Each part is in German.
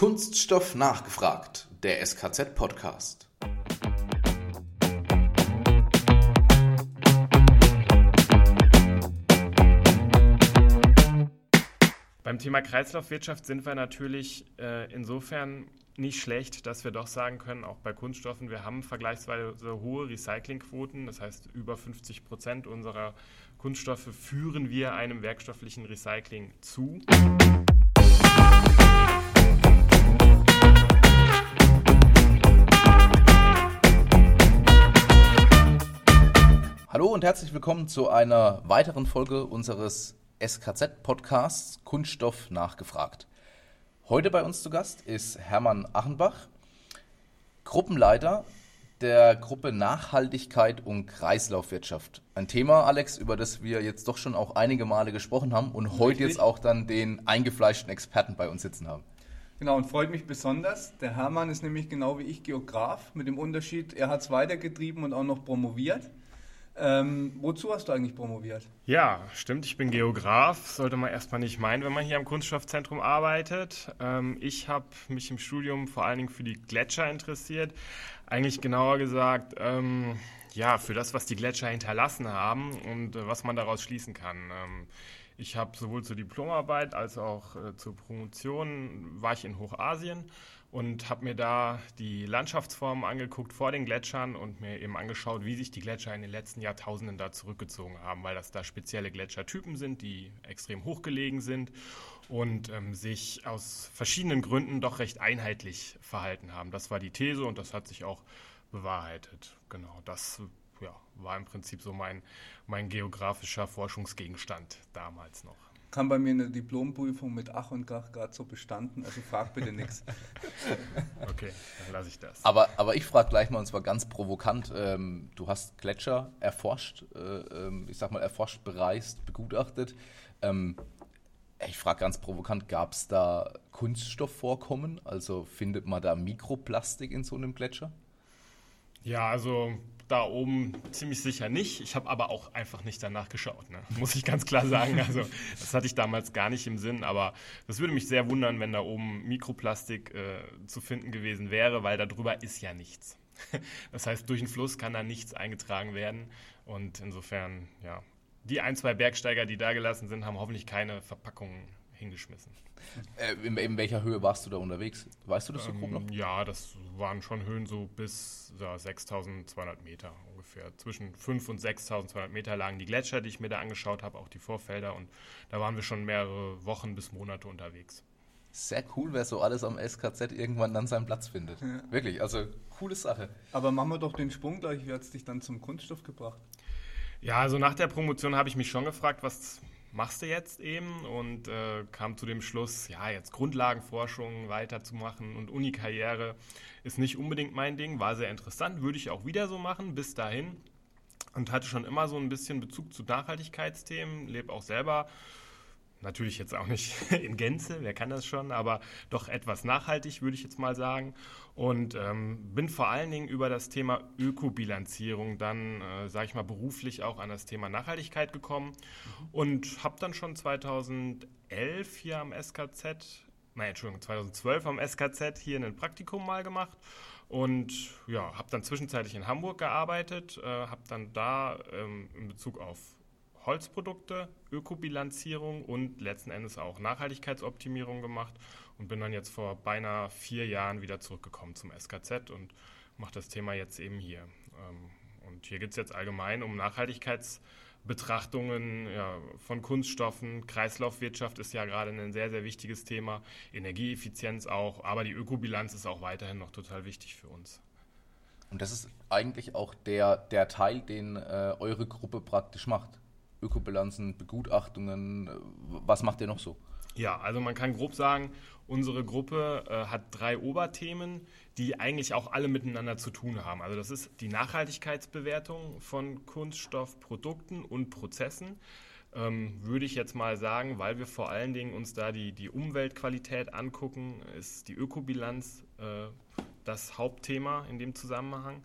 Kunststoff nachgefragt, der SKZ-Podcast. Beim Thema Kreislaufwirtschaft sind wir natürlich äh, insofern nicht schlecht, dass wir doch sagen können, auch bei Kunststoffen, wir haben vergleichsweise hohe Recyclingquoten. Das heißt, über 50 Prozent unserer Kunststoffe führen wir einem werkstofflichen Recycling zu. Hallo und herzlich willkommen zu einer weiteren Folge unseres SKZ-Podcasts Kunststoff nachgefragt. Heute bei uns zu Gast ist Hermann Achenbach, Gruppenleiter der Gruppe Nachhaltigkeit und Kreislaufwirtschaft. Ein Thema, Alex, über das wir jetzt doch schon auch einige Male gesprochen haben und Richtig. heute jetzt auch dann den eingefleischten Experten bei uns sitzen haben. Genau, und freut mich besonders. Der Hermann ist nämlich genau wie ich Geograf, mit dem Unterschied, er hat es weitergetrieben und auch noch promoviert. Ähm, wozu hast du eigentlich promoviert? Ja, stimmt, ich bin Geograf. Sollte man erstmal nicht meinen, wenn man hier am Kunststoffzentrum arbeitet. Ähm, ich habe mich im Studium vor allen Dingen für die Gletscher interessiert. Eigentlich genauer gesagt, ähm, ja, für das, was die Gletscher hinterlassen haben und äh, was man daraus schließen kann. Ähm, ich habe sowohl zur Diplomarbeit als auch äh, zur Promotion war ich in Hochasien und habe mir da die Landschaftsformen angeguckt vor den Gletschern und mir eben angeschaut, wie sich die Gletscher in den letzten Jahrtausenden da zurückgezogen haben, weil das da spezielle Gletschertypen sind, die extrem hochgelegen sind und ähm, sich aus verschiedenen Gründen doch recht einheitlich verhalten haben. Das war die These und das hat sich auch bewahrheitet. Genau, das ja, war im Prinzip so mein, mein geografischer Forschungsgegenstand damals noch. Kam bei mir eine Diplomprüfung mit Ach und Krach gerade so bestanden, also frag bitte nichts. Okay, dann lasse ich das. Aber, aber ich frage gleich mal, und zwar ganz provokant, ähm, du hast Gletscher erforscht, äh, ähm, ich sag mal erforscht, bereist, begutachtet. Ähm, ich frage ganz provokant, gab es da Kunststoffvorkommen? Also findet man da Mikroplastik in so einem Gletscher? Ja, also da oben ziemlich sicher nicht. Ich habe aber auch einfach nicht danach geschaut, ne? muss ich ganz klar sagen. Also das hatte ich damals gar nicht im Sinn, aber das würde mich sehr wundern, wenn da oben Mikroplastik äh, zu finden gewesen wäre, weil darüber ist ja nichts. Das heißt, durch den Fluss kann da nichts eingetragen werden und insofern, ja, die ein, zwei Bergsteiger, die da gelassen sind, haben hoffentlich keine Verpackungen hingeschmissen. Äh, in, in, welcher Höhe warst du da unterwegs? Weißt du das so grob noch? Ähm, ja, das waren schon Höhen so bis ja, 6200 Meter ungefähr. Zwischen 5 und 6200 Meter lagen die Gletscher, die ich mir da angeschaut habe, auch die Vorfelder. Und da waren wir schon mehrere Wochen bis Monate unterwegs. Sehr cool, wer so alles am SKZ irgendwann dann seinen Platz findet. Ja. Wirklich, also coole Sache. Aber machen wir doch den Sprung gleich. Wie hat es dich dann zum Kunststoff gebracht? Ja, also nach der Promotion habe ich mich schon gefragt, was machst du jetzt eben und äh, kam zu dem Schluss, ja, jetzt Grundlagenforschung weiterzumachen und Uni-Karriere ist nicht unbedingt mein Ding, war sehr interessant, würde ich auch wieder so machen, bis dahin und hatte schon immer so ein bisschen Bezug zu Nachhaltigkeitsthemen, lebe auch selber Natürlich jetzt auch nicht in Gänze, wer kann das schon, aber doch etwas nachhaltig, würde ich jetzt mal sagen. Und ähm, bin vor allen Dingen über das Thema Ökobilanzierung dann, äh, sage ich mal, beruflich auch an das Thema Nachhaltigkeit gekommen mhm. und habe dann schon 2011 hier am SKZ, nein, Entschuldigung, 2012 am SKZ hier ein Praktikum mal gemacht und ja, habe dann zwischenzeitlich in Hamburg gearbeitet, äh, habe dann da ähm, in Bezug auf Holzprodukte, Ökobilanzierung und letzten Endes auch Nachhaltigkeitsoptimierung gemacht und bin dann jetzt vor beinahe vier Jahren wieder zurückgekommen zum SKZ und mache das Thema jetzt eben hier. Ähm, und hier geht es jetzt allgemein um Nachhaltigkeitsbetrachtungen ja, von Kunststoffen. Kreislaufwirtschaft ist ja gerade ein sehr, sehr wichtiges Thema. Energieeffizienz auch, aber die Ökobilanz ist auch weiterhin noch total wichtig für uns. Und das ist eigentlich auch der, der Teil, den äh, eure Gruppe praktisch macht. Ökobilanzen, Begutachtungen? Was macht ihr noch so? Ja, also man kann grob sagen, unsere Gruppe äh, hat drei Oberthemen, die eigentlich auch alle miteinander zu tun haben. Also das ist die Nachhaltigkeitsbewertung von Kunststoffprodukten und Prozessen. Ähm, würde ich jetzt mal sagen, weil wir vor allen Dingen uns da die, die Umweltqualität angucken, ist die Ökobilanz äh, das Hauptthema in dem Zusammenhang.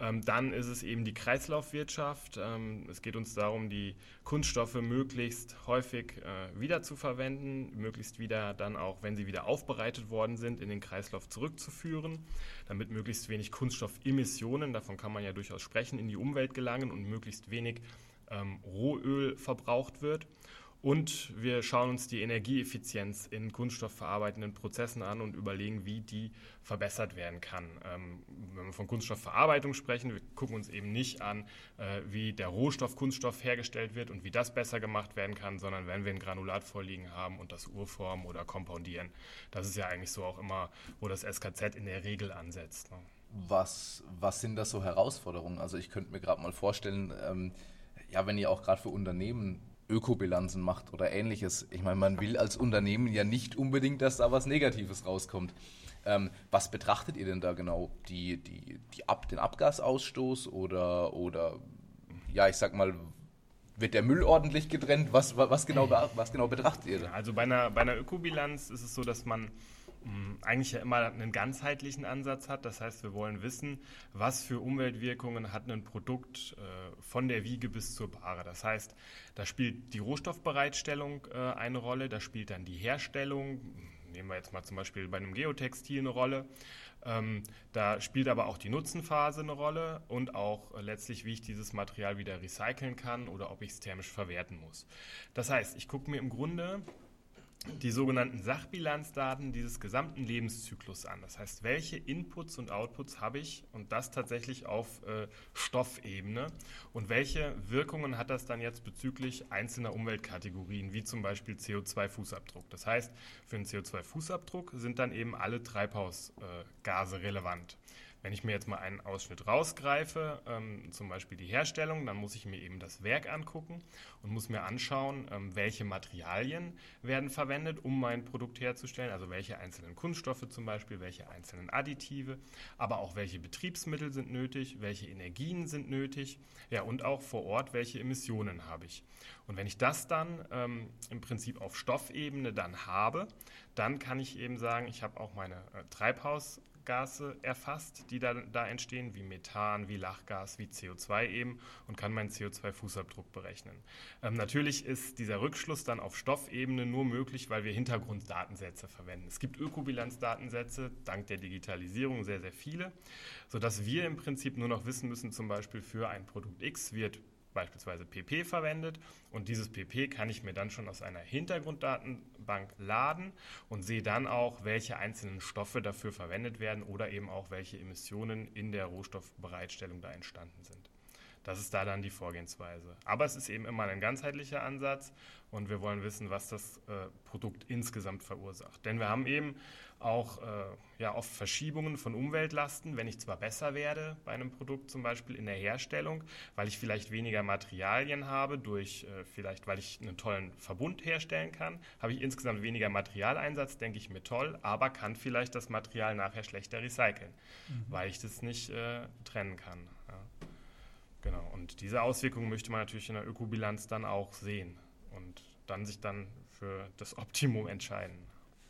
Ähm, dann ist es eben die Kreislaufwirtschaft. Ähm, es geht uns darum, die Kunststoffe möglichst häufig äh, wiederzuverwenden, möglichst wieder dann auch, wenn sie wieder aufbereitet worden sind, in den Kreislauf zurückzuführen, damit möglichst wenig Kunststoffemissionen, davon kann man ja durchaus sprechen, in die Umwelt gelangen und möglichst wenig ähm, Rohöl verbraucht wird. Und wir schauen uns die Energieeffizienz in kunststoffverarbeitenden Prozessen an und überlegen, wie die verbessert werden kann. Ähm, wenn wir von Kunststoffverarbeitung sprechen, wir gucken uns eben nicht an, äh, wie der Rohstoff Kunststoff hergestellt wird und wie das besser gemacht werden kann, sondern wenn wir ein Granulat vorliegen haben und das urformen oder kompoundieren. Das ist ja eigentlich so auch immer, wo das SKZ in der Regel ansetzt. Ne? Was, was sind das so Herausforderungen? Also ich könnte mir gerade mal vorstellen, ähm, ja, wenn ihr auch gerade für Unternehmen Ökobilanzen macht oder ähnliches. Ich meine, man will als Unternehmen ja nicht unbedingt, dass da was Negatives rauskommt. Ähm, was betrachtet ihr denn da genau? Die, die, die Ab, den Abgasausstoß oder, oder, ja, ich sag mal, wird der Müll ordentlich getrennt? Was, was, genau, was genau betrachtet ihr da? Also bei einer, bei einer Ökobilanz ist es so, dass man eigentlich ja immer einen ganzheitlichen Ansatz hat. Das heißt, wir wollen wissen, was für Umweltwirkungen hat ein Produkt äh, von der Wiege bis zur Bahre. Das heißt, da spielt die Rohstoffbereitstellung äh, eine Rolle, da spielt dann die Herstellung, nehmen wir jetzt mal zum Beispiel bei einem Geotextil eine Rolle. Ähm, da spielt aber auch die Nutzenphase eine Rolle und auch äh, letztlich, wie ich dieses Material wieder recyceln kann oder ob ich es thermisch verwerten muss. Das heißt, ich gucke mir im Grunde die sogenannten Sachbilanzdaten dieses gesamten Lebenszyklus an. Das heißt, welche Inputs und Outputs habe ich und das tatsächlich auf äh, Stoffebene und welche Wirkungen hat das dann jetzt bezüglich einzelner Umweltkategorien, wie zum Beispiel CO2-Fußabdruck. Das heißt, für einen CO2-Fußabdruck sind dann eben alle Treibhausgase relevant. Wenn ich mir jetzt mal einen Ausschnitt rausgreife, ähm, zum Beispiel die Herstellung, dann muss ich mir eben das Werk angucken und muss mir anschauen, ähm, welche Materialien werden verwendet, um mein Produkt herzustellen, also welche einzelnen Kunststoffe zum Beispiel, welche einzelnen Additive, aber auch welche Betriebsmittel sind nötig, welche Energien sind nötig, ja und auch vor Ort, welche Emissionen habe ich. Und wenn ich das dann ähm, im Prinzip auf Stoffebene dann habe, dann kann ich eben sagen, ich habe auch meine äh, Treibhaus Gase erfasst, die da, da entstehen, wie Methan, wie Lachgas, wie CO2 eben und kann meinen CO2-Fußabdruck berechnen. Ähm, natürlich ist dieser Rückschluss dann auf Stoffebene nur möglich, weil wir Hintergrunddatensätze verwenden. Es gibt Ökobilanzdatensätze, dank der Digitalisierung sehr, sehr viele, sodass wir im Prinzip nur noch wissen müssen, zum Beispiel für ein Produkt X wird beispielsweise PP verwendet und dieses PP kann ich mir dann schon aus einer Hintergrunddatenbank laden und sehe dann auch, welche einzelnen Stoffe dafür verwendet werden oder eben auch welche Emissionen in der Rohstoffbereitstellung da entstanden sind. Das ist da dann die Vorgehensweise. Aber es ist eben immer ein ganzheitlicher Ansatz und wir wollen wissen, was das äh, Produkt insgesamt verursacht. Denn wir haben eben auch äh, ja, oft Verschiebungen von Umweltlasten, wenn ich zwar besser werde bei einem Produkt zum Beispiel in der Herstellung, weil ich vielleicht weniger Materialien habe, durch äh, vielleicht, weil ich einen tollen Verbund herstellen kann, habe ich insgesamt weniger Materialeinsatz, denke ich mir toll, aber kann vielleicht das Material nachher schlechter recyceln, mhm. weil ich das nicht äh, trennen kann. Genau, und diese Auswirkungen möchte man natürlich in der Ökobilanz dann auch sehen und dann sich dann für das Optimum entscheiden.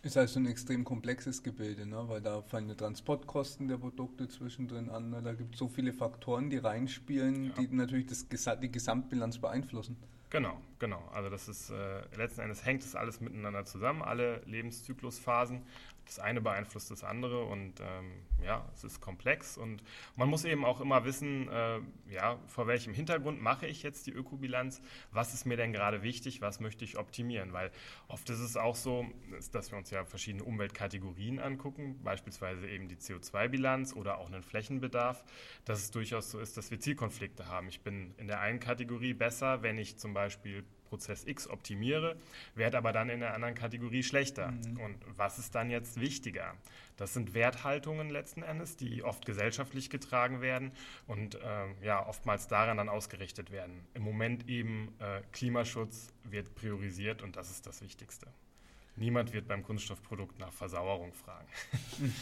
Ist also ein extrem komplexes Gebilde, ne? weil da fallen die Transportkosten der Produkte zwischendrin an. Ne? Da gibt es so viele Faktoren, die reinspielen, ja. die natürlich das, die Gesamtbilanz beeinflussen. Genau, genau. Also das ist äh, letzten Endes hängt das alles miteinander zusammen, alle Lebenszyklusphasen das eine beeinflusst das andere und ähm, ja, es ist komplex und man muss eben auch immer wissen, äh, ja, vor welchem Hintergrund mache ich jetzt die Ökobilanz, was ist mir denn gerade wichtig, was möchte ich optimieren, weil oft ist es auch so, dass wir uns ja verschiedene Umweltkategorien angucken, beispielsweise eben die CO2-Bilanz oder auch einen Flächenbedarf, dass es durchaus so ist, dass wir Zielkonflikte haben. Ich bin in der einen Kategorie besser, wenn ich zum Beispiel Prozess X optimiere, werde aber dann in der anderen Kategorie schlechter. Mhm. Und was ist dann jetzt wichtiger? Das sind Werthaltungen letzten Endes, die oft gesellschaftlich getragen werden und äh, ja, oftmals daran dann ausgerichtet werden. Im Moment eben äh, Klimaschutz wird priorisiert und das ist das Wichtigste. Niemand wird beim Kunststoffprodukt nach Versauerung fragen.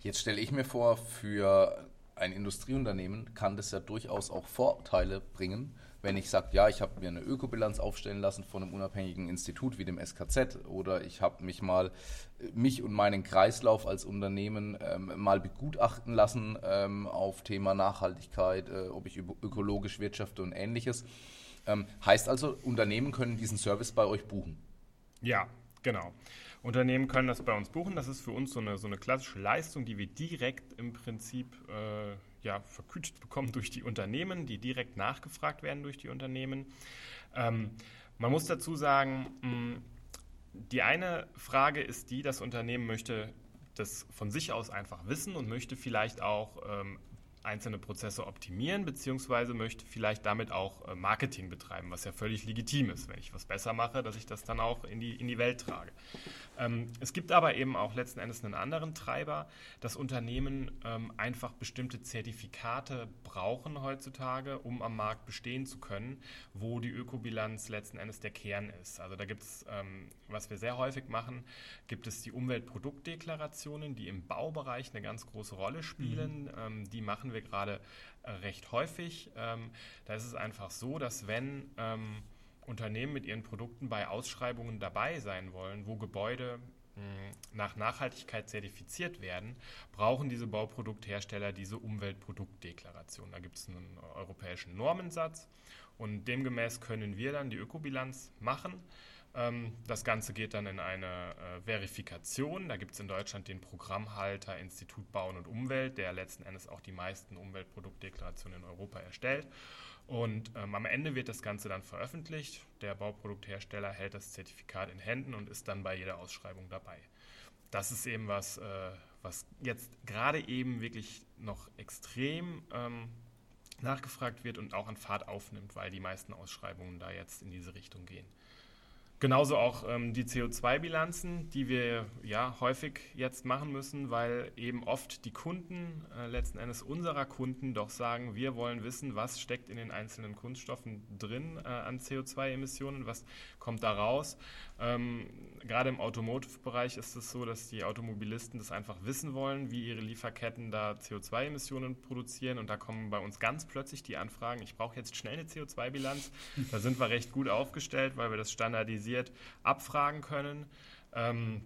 Jetzt stelle ich mir vor, für ein Industrieunternehmen kann das ja durchaus auch Vorteile bringen, wenn ich sage, ja, ich habe mir eine Ökobilanz aufstellen lassen von einem unabhängigen Institut wie dem SKZ oder ich habe mich mal äh, mich und meinen Kreislauf als Unternehmen ähm, mal begutachten lassen ähm, auf Thema Nachhaltigkeit, äh, ob ich ökologisch wirtschafte und ähnliches. Ähm, heißt also, Unternehmen können diesen Service bei euch buchen? Ja, genau. Unternehmen können das bei uns buchen. Das ist für uns so eine, so eine klassische Leistung, die wir direkt im Prinzip äh, ja, vergütet bekommen durch die Unternehmen, die direkt nachgefragt werden durch die Unternehmen. Ähm, man muss dazu sagen, mh, die eine Frage ist die, das Unternehmen möchte das von sich aus einfach wissen und möchte vielleicht auch ähm, einzelne Prozesse optimieren, beziehungsweise möchte vielleicht damit auch äh, Marketing betreiben, was ja völlig legitim ist, wenn ich was besser mache, dass ich das dann auch in die, in die Welt trage. Ähm, es gibt aber eben auch letzten Endes einen anderen Treiber, dass Unternehmen ähm, einfach bestimmte Zertifikate brauchen heutzutage, um am Markt bestehen zu können, wo die Ökobilanz letzten Endes der Kern ist. Also da gibt es, ähm, was wir sehr häufig machen, gibt es die Umweltproduktdeklarationen, die im Baubereich eine ganz große Rolle spielen. Mhm. die machen wir gerade äh, recht häufig. da ist es einfach so, dass wenn Unternehmen mit ihren Produkten bei Ausschreibungen dabei sein wollen, wo Gebäude hm, nach Nachhaltigkeit zertifiziert werden, brauchen diese Bauprodukthersteller diese Umweltproduktdeklaration. Da gibt es einen europäischen Normensatz und demgemäß können wir dann die Ökobilanz machen. Ähm, das Ganze geht dann in eine äh, Verifikation. Da gibt es in Deutschland den Programmhalter Institut Bauen und Umwelt, der letzten Endes auch die meisten Umweltproduktdeklarationen in Europa erstellt. Und ähm, am Ende wird das Ganze dann veröffentlicht. Der Bauprodukthersteller hält das Zertifikat in Händen und ist dann bei jeder Ausschreibung dabei. Das ist eben was, äh, was jetzt gerade eben wirklich noch extrem ähm, nachgefragt wird und auch an Fahrt aufnimmt, weil die meisten Ausschreibungen da jetzt in diese Richtung gehen. Genauso auch ähm, die CO2-Bilanzen, die wir ja häufig jetzt machen müssen, weil eben oft die Kunden, äh, letzten Endes unserer Kunden, doch sagen, wir wollen wissen, was steckt in den einzelnen Kunststoffen drin äh, an CO2-Emissionen, was kommt da raus. Ähm, gerade im Automotive-Bereich ist es so, dass die Automobilisten das einfach wissen wollen, wie ihre Lieferketten da CO2-Emissionen produzieren. Und da kommen bei uns ganz plötzlich die Anfragen, ich brauche jetzt schnell eine CO2-Bilanz. Da sind wir recht gut aufgestellt, weil wir das standardisiert abfragen können. Ähm,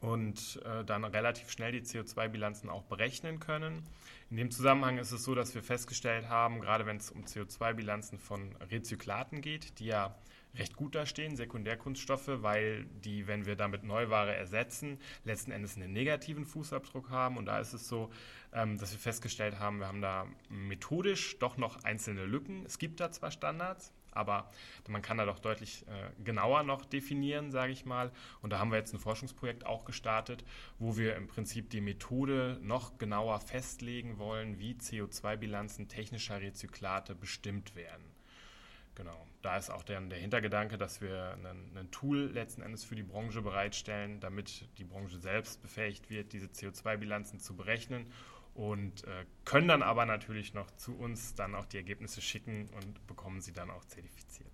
und äh, dann relativ schnell die CO2-Bilanzen auch berechnen können. In dem Zusammenhang ist es so, dass wir festgestellt haben, gerade wenn es um CO2-Bilanzen von Rezyklaten geht, die ja recht gut dastehen, Sekundärkunststoffe, weil die, wenn wir damit Neuware ersetzen, letzten Endes einen negativen Fußabdruck haben. Und da ist es so, ähm, dass wir festgestellt haben, wir haben da methodisch doch noch einzelne Lücken. Es gibt da zwar Standards, aber man kann da doch deutlich äh, genauer noch definieren, sage ich mal. Und da haben wir jetzt ein Forschungsprojekt auch gestartet, wo wir im Prinzip die Methode noch genauer festlegen wollen, wie CO2-Bilanzen technischer Rezyklate bestimmt werden. Genau, da ist auch der, der Hintergedanke, dass wir ein Tool letzten Endes für die Branche bereitstellen, damit die Branche selbst befähigt wird, diese CO2-Bilanzen zu berechnen und äh, können dann aber natürlich noch zu uns dann auch die Ergebnisse schicken und bekommen sie dann auch zertifiziert.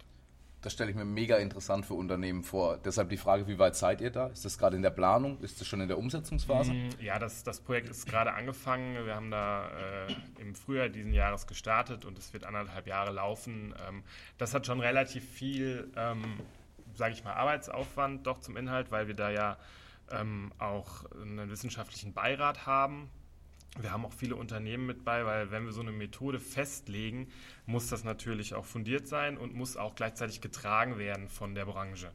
Das stelle ich mir mega interessant für Unternehmen vor. Deshalb die Frage, wie weit seid ihr da? Ist das gerade in der Planung? Ist das schon in der Umsetzungsphase? Mm, ja, das, das Projekt ist gerade angefangen. Wir haben da äh, im Frühjahr diesen Jahres gestartet und es wird anderthalb Jahre laufen. Ähm, das hat schon relativ viel, ähm, sage ich mal, Arbeitsaufwand doch zum Inhalt, weil wir da ja ähm, auch einen wissenschaftlichen Beirat haben, wir haben auch viele Unternehmen mit bei, weil wenn wir so eine Methode festlegen, muss das natürlich auch fundiert sein und muss auch gleichzeitig getragen werden von der Branche.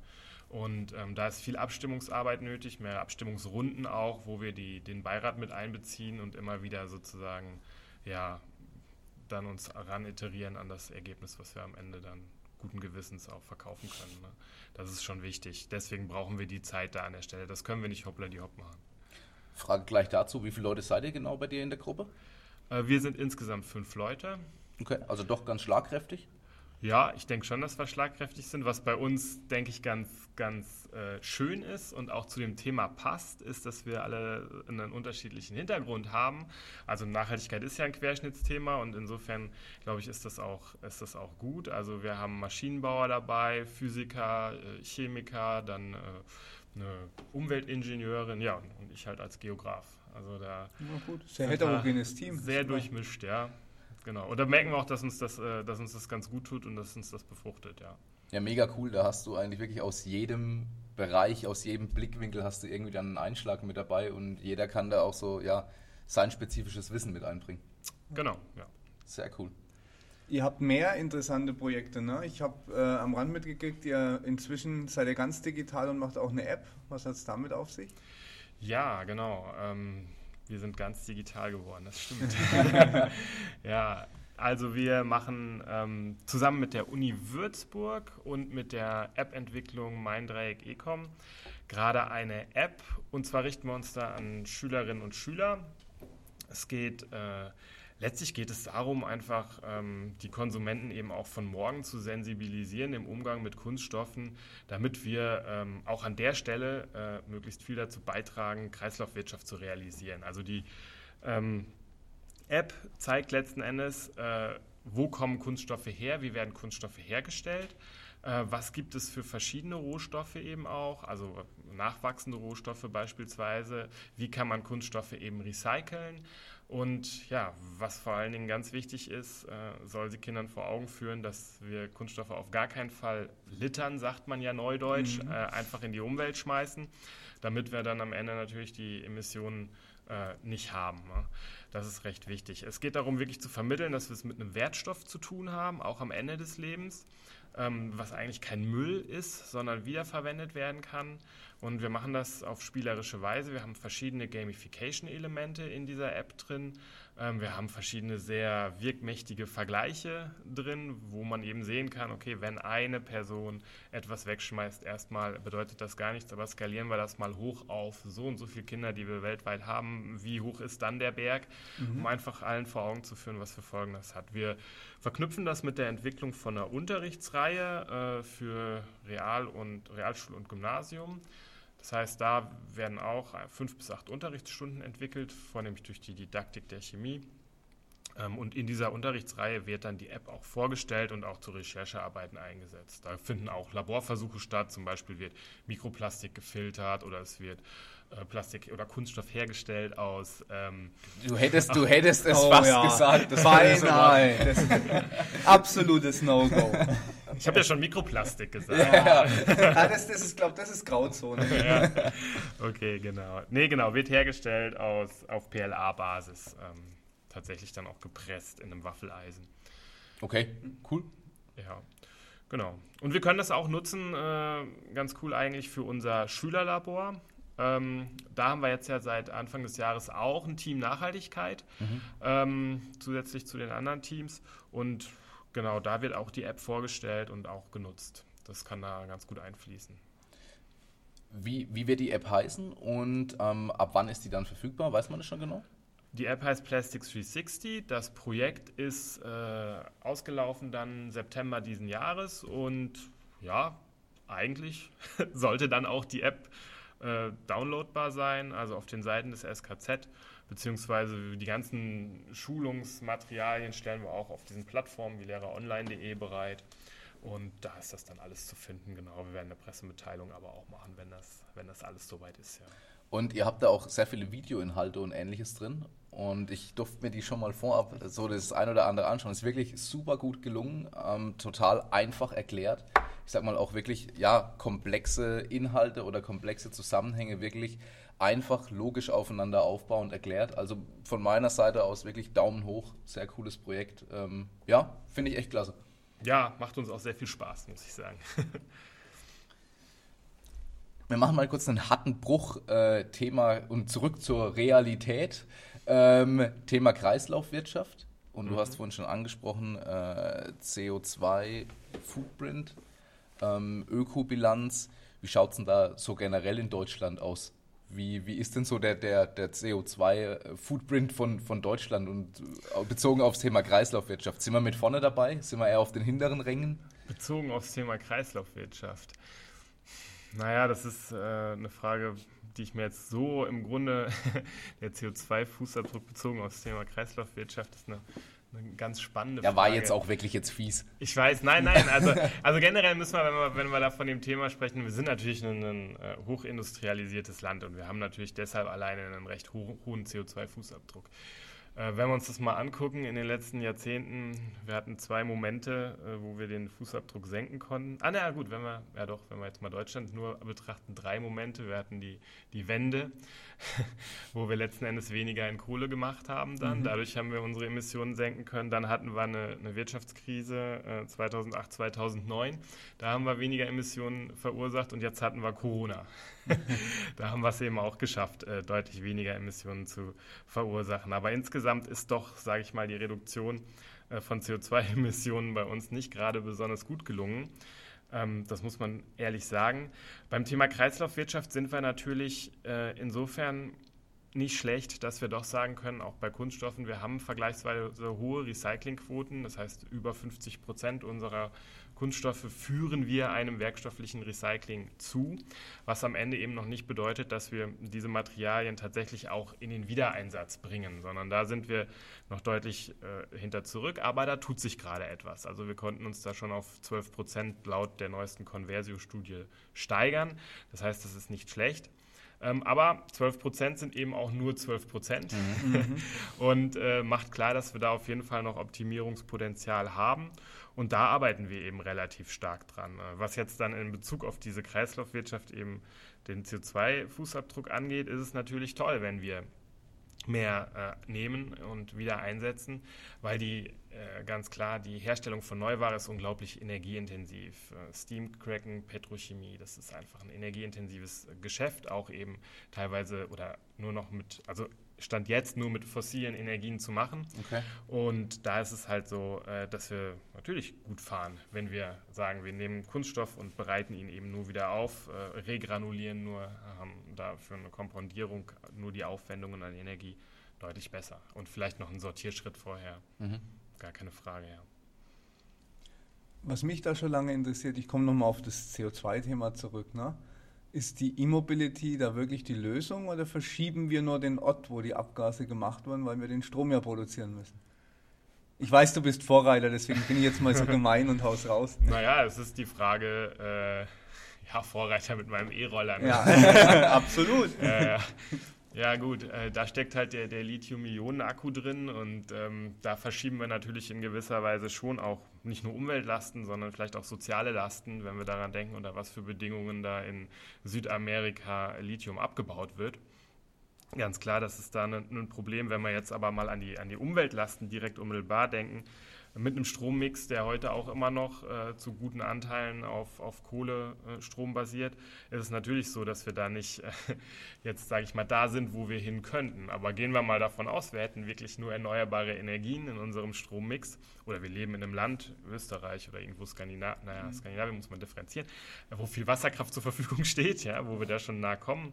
Und ähm, da ist viel Abstimmungsarbeit nötig, mehr Abstimmungsrunden auch, wo wir die, den Beirat mit einbeziehen und immer wieder sozusagen ja, dann uns ran iterieren an das Ergebnis, was wir am Ende dann guten Gewissens auch verkaufen können. Ne? Das ist schon wichtig. Deswegen brauchen wir die Zeit da an der Stelle. Das können wir nicht hoppla die hopp machen. Frage gleich dazu, wie viele Leute seid ihr genau bei dir in der Gruppe? Äh, wir sind insgesamt fünf Leute. Okay, also doch ganz schlagkräftig? Ja, ich denke schon, dass wir schlagkräftig sind. Was bei uns, denke ich, ganz, ganz äh, schön ist und auch zu dem Thema passt, ist, dass wir alle einen unterschiedlichen Hintergrund haben. Also Nachhaltigkeit ist ja ein Querschnittsthema und insofern, glaube ich, ist das, auch, ist das auch gut. Also wir haben Maschinenbauer dabei, Physiker, äh, Chemiker, dann äh, eine Umweltingenieurin, ja, und ich halt als Geograf. Also da ja, gut. sehr heterogenes Team. Sehr durchmischt, ja. Genau. Und da merken wir auch, dass uns das, äh, dass uns das ganz gut tut und dass uns das befruchtet, ja. Ja, mega cool. Da hast du eigentlich wirklich aus jedem Bereich, aus jedem Blickwinkel hast du irgendwie dann einen Einschlag mit dabei und jeder kann da auch so, ja, sein spezifisches Wissen mit einbringen. Genau, ja. Sehr cool. Ihr habt mehr interessante Projekte, ne? Ich habe äh, am Rand mitgekriegt, ihr inzwischen seid ihr ganz digital und macht auch eine App. Was hat es damit auf sich? Ja, genau. Ähm, wir sind ganz digital geworden, das stimmt. ja, also wir machen ähm, zusammen mit der Uni Würzburg und mit der App-Entwicklung Mein Dreieck Ecom gerade eine App und zwar richten wir uns da an Schülerinnen und Schüler. Es geht äh, letztlich geht es darum, einfach ähm, die Konsumenten eben auch von morgen zu sensibilisieren im Umgang mit Kunststoffen, damit wir ähm, auch an der Stelle äh, möglichst viel dazu beitragen, Kreislaufwirtschaft zu realisieren. Also die ähm, App zeigt letzten Endes, äh, wo kommen Kunststoffe her, wie werden Kunststoffe hergestellt, was gibt es für verschiedene Rohstoffe eben auch, also nachwachsende Rohstoffe beispielsweise, wie kann man Kunststoffe eben recyceln und ja, was vor allen Dingen ganz wichtig ist, äh, soll sie Kindern vor Augen führen, dass wir Kunststoffe auf gar keinen Fall littern, sagt man ja neudeutsch, mhm. äh, einfach in die Umwelt schmeißen, damit wir dann am Ende natürlich die Emissionen äh, nicht haben. Ne? Das ist recht wichtig. Es geht darum, wirklich zu vermitteln, dass wir es mit einem Wertstoff zu tun haben, auch am Ende des Lebens, was eigentlich kein Müll ist, sondern wiederverwendet werden kann und wir machen das auf spielerische Weise. Wir haben verschiedene Gamification-Elemente in dieser App drin. Ähm, wir haben verschiedene sehr wirkmächtige Vergleiche drin, wo man eben sehen kann, okay, wenn eine Person etwas wegschmeißt, erstmal bedeutet das gar nichts, aber skalieren wir das mal hoch auf so und so viele Kinder, die wir weltweit haben. Wie hoch ist dann der Berg? Mhm. Um einfach allen vor Augen zu führen, was für Folgen das hat. Wir verknüpfen das mit der Entwicklung von einer Unterrichtsreihe äh, für Real- und Realschul- und Gymnasium. Das heißt, da werden auch fünf bis acht Unterrichtsstunden entwickelt, vornehmlich durch die Didaktik der Chemie. Ähm, und in dieser Unterrichtsreihe wird dann die App auch vorgestellt und auch zu Recherchearbeiten eingesetzt. Da finden auch Laborversuche statt, zum Beispiel wird Mikroplastik gefiltert oder es wird Plastik oder Kunststoff hergestellt aus. Ähm du hättest, du hättest es oh, fast ja. gesagt. Das Beinahe. absolutes No-Go. Ich habe ja schon Mikroplastik gesagt. Ja, ja das, das, ist, glaube das ist Grauzone. Ja. Okay, genau. Nee, genau, wird hergestellt aus, auf PLA-Basis. Ähm, tatsächlich dann auch gepresst in einem Waffeleisen. Okay, cool. Ja, genau. Und wir können das auch nutzen, äh, ganz cool eigentlich, für unser Schülerlabor. Ähm, da haben wir jetzt ja seit Anfang des Jahres auch ein Team Nachhaltigkeit, mhm. ähm, zusätzlich zu den anderen Teams. Und genau, da wird auch die App vorgestellt und auch genutzt. Das kann da ganz gut einfließen. Wie, wie wird die App heißen und ähm, ab wann ist die dann verfügbar? Weiß man das schon genau? Die App heißt Plastics 360. Das Projekt ist äh, ausgelaufen dann September diesen Jahres und ja, eigentlich sollte dann auch die App äh, downloadbar sein, also auf den Seiten des SKZ, beziehungsweise die ganzen Schulungsmaterialien stellen wir auch auf diesen Plattformen wie lehreronline.de bereit. Und da ist das dann alles zu finden, genau. Wir werden eine Pressemitteilung aber auch machen, wenn das, wenn das alles soweit ist, ja. Und ihr habt da auch sehr viele Videoinhalte und ähnliches drin. Und ich durfte mir die schon mal vorab so das ein oder andere anschauen. Ist wirklich super gut gelungen, ähm, total einfach erklärt ich sag mal, auch wirklich, ja, komplexe Inhalte oder komplexe Zusammenhänge wirklich einfach logisch aufeinander aufbauend erklärt. Also von meiner Seite aus wirklich Daumen hoch, sehr cooles Projekt. Ähm, ja, finde ich echt klasse. Ja, macht uns auch sehr viel Spaß, muss ich sagen. Wir machen mal kurz einen harten Bruch, äh, Thema und zurück zur Realität. Ähm, Thema Kreislaufwirtschaft. Und mhm. du hast vorhin schon angesprochen, äh, CO2-Footprint ähm, Ökobilanz. Wie schaut es denn da so generell in Deutschland aus? Wie, wie ist denn so der, der, der CO2-Footprint von, von Deutschland und äh, bezogen aufs Thema Kreislaufwirtschaft? Sind wir mit vorne dabei? Sind wir eher auf den hinteren Rängen? Bezogen aufs Thema Kreislaufwirtschaft. Naja, das ist äh, eine Frage, die ich mir jetzt so im Grunde, der CO2-Fußabdruck bezogen aufs Thema Kreislaufwirtschaft, ist eine eine ganz spannende Frage. Ja, war jetzt auch wirklich jetzt fies. Ich weiß, nein, nein. Also, also generell müssen wir wenn, wir, wenn wir da von dem Thema sprechen, wir sind natürlich ein, ein äh, hochindustrialisiertes Land und wir haben natürlich deshalb alleine einen recht ho hohen CO2-Fußabdruck. Äh, wenn wir uns das mal angucken, in den letzten Jahrzehnten, wir hatten zwei Momente, äh, wo wir den Fußabdruck senken konnten. Ah, naja, gut, wenn wir, ja doch, wenn wir jetzt mal Deutschland nur betrachten, drei Momente. Wir hatten die, die Wende, wo wir letzten Endes weniger in Kohle gemacht haben dann. Mhm. Dadurch haben wir unsere Emissionen senken können. Dann hatten wir eine, eine Wirtschaftskrise äh, 2008, 2009. Da haben wir weniger Emissionen verursacht und jetzt hatten wir Corona. da haben wir es eben auch geschafft, äh, deutlich weniger Emissionen zu verursachen. Aber insgesamt ist doch, sage ich mal, die Reduktion äh, von CO2-Emissionen bei uns nicht gerade besonders gut gelungen. Ähm, das muss man ehrlich sagen. Beim Thema Kreislaufwirtschaft sind wir natürlich äh, insofern nicht schlecht, dass wir doch sagen können, auch bei Kunststoffen, wir haben vergleichsweise hohe Recyclingquoten. Das heißt, über 50 Prozent unserer Kunststoffe führen wir einem werkstofflichen Recycling zu, was am Ende eben noch nicht bedeutet, dass wir diese Materialien tatsächlich auch in den Wiedereinsatz bringen, sondern da sind wir noch deutlich äh, hinter zurück, aber da tut sich gerade etwas. Also wir konnten uns da schon auf 12 Prozent laut der neuesten Conversio-Studie steigern. Das heißt, das ist nicht schlecht. Ähm, aber 12 Prozent sind eben auch nur 12 Prozent mhm. und äh, macht klar, dass wir da auf jeden Fall noch Optimierungspotenzial haben. Und da arbeiten wir eben relativ stark dran. Äh, was jetzt dann in Bezug auf diese Kreislaufwirtschaft eben den CO2-Fußabdruck angeht, ist es natürlich toll, wenn wir mehr äh, nehmen und wieder einsetzen, weil die äh, ganz klar die Herstellung von Neuware ist unglaublich energieintensiv. Äh, Steamcracken, Petrochemie, das ist einfach ein energieintensives Geschäft, auch eben teilweise oder nur noch mit, also Stand jetzt nur mit fossilen Energien zu machen. Okay. Und da ist es halt so, äh, dass wir natürlich gut fahren, wenn wir sagen, wir nehmen Kunststoff und bereiten ihn eben nur wieder auf, äh, regranulieren nur, haben da für eine Kompondierung nur die Aufwendungen an Energie deutlich besser. Und vielleicht noch einen Sortierschritt vorher. Mhm. Gar keine Frage, ja. Was mich da schon lange interessiert, ich komme nochmal auf das CO2-Thema zurück. Ne? Ist die E-Mobility da wirklich die Lösung oder verschieben wir nur den Ort, wo die Abgase gemacht werden, weil wir den Strom ja produzieren müssen? Ich weiß, du bist Vorreiter, deswegen bin ich jetzt mal so gemein und haus raus. Naja, es ist die Frage, äh, ja, Vorreiter mit meinem E-Roller. Ne? Ja, absolut. äh, ja, gut, äh, da steckt halt der, der Lithium-Ionen-Akku drin und ähm, da verschieben wir natürlich in gewisser Weise schon auch nicht nur Umweltlasten, sondern vielleicht auch soziale Lasten, wenn wir daran denken, unter was für Bedingungen da in Südamerika Lithium abgebaut wird. Ganz klar, das ist da ein, ein Problem. Wenn wir jetzt aber mal an die, an die Umweltlasten direkt unmittelbar denken, mit einem Strommix, der heute auch immer noch äh, zu guten Anteilen auf, auf Kohlestrom äh, basiert, ist es natürlich so, dass wir da nicht äh, jetzt, sage ich mal, da sind, wo wir hin könnten. Aber gehen wir mal davon aus, wir hätten wirklich nur erneuerbare Energien in unserem Strommix oder wir leben in einem Land, Österreich oder irgendwo Skandinavien, naja, mhm. Skandinavien muss man differenzieren, wo viel Wasserkraft zur Verfügung steht, ja, wo wir da schon nah kommen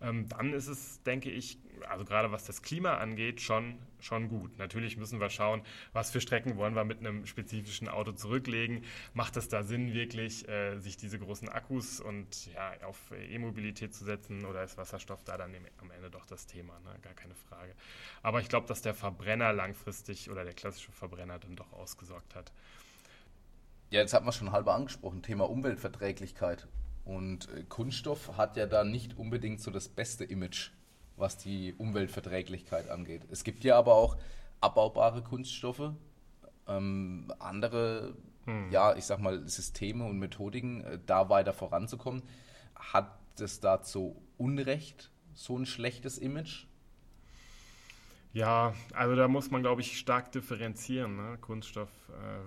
dann ist es, denke ich, also gerade was das Klima angeht, schon, schon gut. Natürlich müssen wir schauen, was für Strecken wollen wir mit einem spezifischen Auto zurücklegen. Macht es da Sinn, wirklich äh, sich diese großen Akkus und ja, auf E-Mobilität zu setzen oder ist Wasserstoff da dann am Ende doch das Thema? Ne? Gar keine Frage. Aber ich glaube, dass der Verbrenner langfristig oder der klassische Verbrenner dann doch ausgesorgt hat. Ja, jetzt hat man schon halber angesprochen, Thema Umweltverträglichkeit. Und äh, Kunststoff hat ja da nicht unbedingt so das beste Image, was die Umweltverträglichkeit angeht. Es gibt ja aber auch abbaubare Kunststoffe, ähm, andere, hm. ja, ich sag mal, Systeme und Methodiken, äh, da weiter voranzukommen. Hat es dazu Unrecht so ein schlechtes Image? Ja, also da muss man, glaube ich, stark differenzieren, ne? Kunststoff,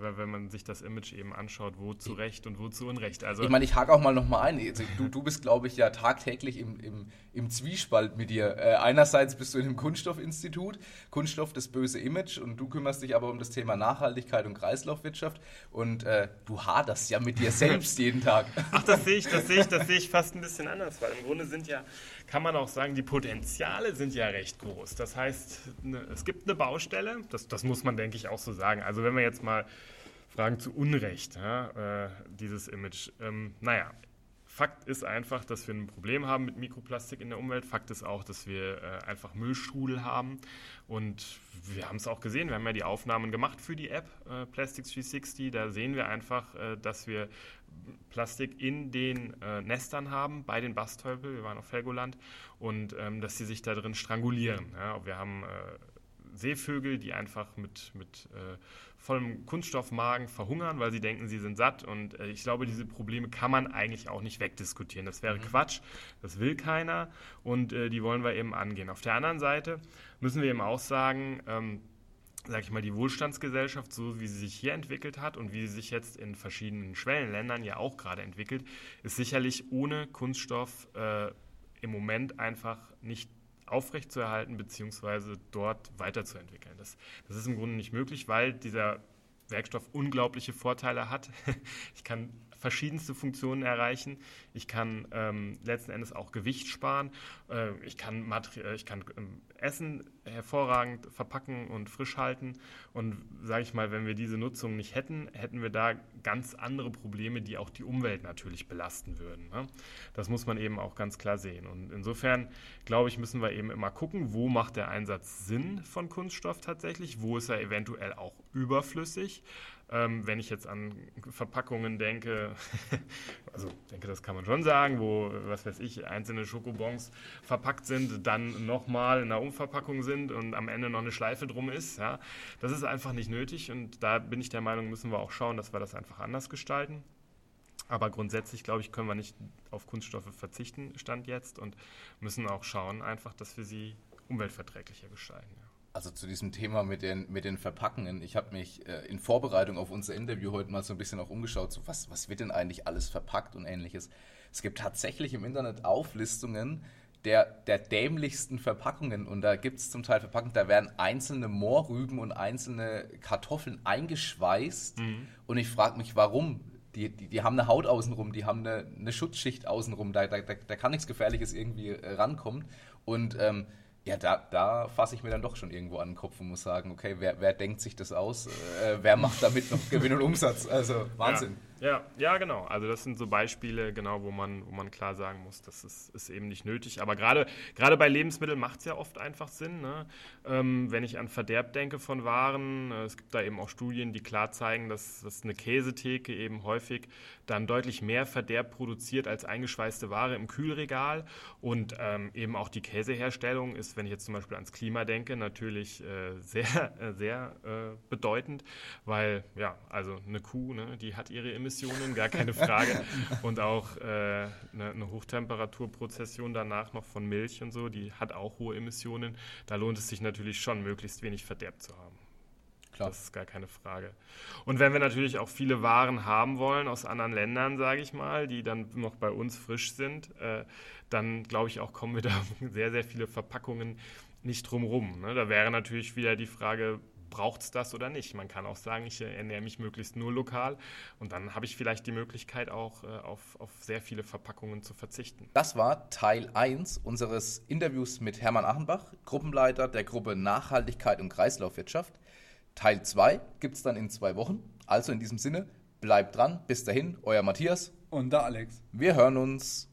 äh, wenn man sich das Image eben anschaut, wo zu Recht und wo zu Unrecht. Also ich meine, ich hake auch mal nochmal ein. Also, du, du bist, glaube ich, ja tagtäglich im, im, im Zwiespalt mit dir. Äh, einerseits bist du in einem Kunststoffinstitut, Kunststoff das böse Image und du kümmerst dich aber um das Thema Nachhaltigkeit und Kreislaufwirtschaft und äh, du haderst ja mit dir selbst jeden Tag. Ach, das sehe ich, das sehe ich, das sehe ich fast ein bisschen anders, weil im Grunde sind ja kann man auch sagen, die Potenziale sind ja recht groß. Das heißt, ne, es gibt eine Baustelle, das, das muss man, denke ich, auch so sagen. Also wenn wir jetzt mal fragen zu Unrecht, ja, äh, dieses Image. Ähm, naja, Fakt ist einfach, dass wir ein Problem haben mit Mikroplastik in der Umwelt. Fakt ist auch, dass wir äh, einfach Müllstrudel haben. Und wir haben es auch gesehen, wir haben ja die Aufnahmen gemacht für die App äh, Plastics 360. Da sehen wir einfach, dass wir Plastik in den äh, Nestern haben, bei den Bastölpel, wir waren auf Helgoland, und ähm, dass sie sich da drin strangulieren. Ja, wir haben äh, Seevögel, die einfach mit, mit äh, vollem Kunststoffmagen verhungern, weil sie denken, sie sind satt. Und äh, ich glaube, diese Probleme kann man eigentlich auch nicht wegdiskutieren. Das wäre mhm. Quatsch, das will keiner und äh, die wollen wir eben angehen. Auf der anderen Seite müssen wir eben auch sagen, ähm, sag ich mal, die Wohlstandsgesellschaft, so wie sie sich hier entwickelt hat und wie sie sich jetzt in verschiedenen Schwellenländern ja auch gerade entwickelt, ist sicherlich ohne Kunststoff äh, im Moment einfach nicht aufrechtzuerhalten bzw. dort weiterzuentwickeln. Das, das ist im Grunde nicht möglich, weil dieser Werkstoff unglaubliche Vorteile hat. Ich kann verschiedenste Funktionen erreichen. Ich kann ähm, letzten Endes auch Gewicht sparen. Äh, ich kann, Materi äh, ich kann ähm, Essen hervorragend verpacken und frisch halten. Und sage ich mal, wenn wir diese Nutzung nicht hätten, hätten wir da ganz andere Probleme, die auch die Umwelt natürlich belasten würden. Ne? Das muss man eben auch ganz klar sehen. Und insofern, glaube ich, müssen wir eben immer gucken, wo macht der Einsatz Sinn von Kunststoff tatsächlich, wo ist er eventuell auch überflüssig. Ähm, wenn ich jetzt an Verpackungen denke, also denke, das kann man schon sagen, wo, was weiß ich, einzelne Schokobons verpackt sind, dann nochmal in einer Umverpackung sind und am Ende noch eine Schleife drum ist. Ja, das ist einfach nicht nötig und da bin ich der Meinung, müssen wir auch schauen, dass wir das einfach anders gestalten. Aber grundsätzlich, glaube ich, können wir nicht auf Kunststoffe verzichten, Stand jetzt, und müssen auch schauen, einfach, dass wir sie umweltverträglicher gestalten. Ja. Also zu diesem Thema mit den, mit den Verpackungen. Ich habe mich äh, in Vorbereitung auf unser Interview heute mal so ein bisschen auch umgeschaut, so was, was wird denn eigentlich alles verpackt und ähnliches. Es gibt tatsächlich im Internet Auflistungen der, der dämlichsten Verpackungen und da gibt es zum Teil Verpackungen, da werden einzelne Moorrüben und einzelne Kartoffeln eingeschweißt mhm. und ich frage mich, warum? Die, die, die, haben eine Haut außenrum, die haben eine, eine Schutzschicht außenrum, da, da, da, kann nichts Gefährliches irgendwie äh, rankommen und ähm, ja, da, da fasse ich mir dann doch schon irgendwo an den Kopf und muss sagen, okay, wer, wer denkt sich das aus? Äh, wer macht damit noch Gewinn und Umsatz? Also Wahnsinn. Ja, ja, ja, genau. Also das sind so Beispiele, genau, wo man, wo man klar sagen muss, das ist, ist eben nicht nötig. Aber gerade, gerade bei Lebensmitteln macht es ja oft einfach Sinn. Ne? Ähm, wenn ich an Verderb denke von Waren, äh, es gibt da eben auch Studien, die klar zeigen, dass, dass eine Käsetheke eben häufig dann deutlich mehr Verderb produziert als eingeschweißte Ware im Kühlregal. Und ähm, eben auch die Käseherstellung ist, wenn ich jetzt zum Beispiel ans Klima denke, natürlich äh, sehr, äh, sehr bedeutend, weil ja, also eine Kuh, ne, die hat ihre Emissionen, gar keine Frage. und auch äh, eine, eine Hochtemperaturprozession danach noch von Milch und so, die hat auch hohe Emissionen. Da lohnt es sich natürlich schon, möglichst wenig Verderb zu haben. Klar. Das ist gar keine Frage. Und wenn wir natürlich auch viele Waren haben wollen aus anderen Ländern, sage ich mal, die dann noch bei uns frisch sind, äh, dann glaube ich auch, kommen wir da sehr, sehr viele Verpackungen nicht drumrum. Ne? Da wäre natürlich wieder die Frage, braucht es das oder nicht? Man kann auch sagen, ich ernähre mich möglichst nur lokal und dann habe ich vielleicht die Möglichkeit auch äh, auf, auf sehr viele Verpackungen zu verzichten. Das war Teil 1 unseres Interviews mit Hermann Achenbach, Gruppenleiter der Gruppe Nachhaltigkeit und Kreislaufwirtschaft. Teil 2 gibt es dann in zwei Wochen. Also in diesem Sinne, bleibt dran. Bis dahin, euer Matthias. Und der Alex. Wir hören uns.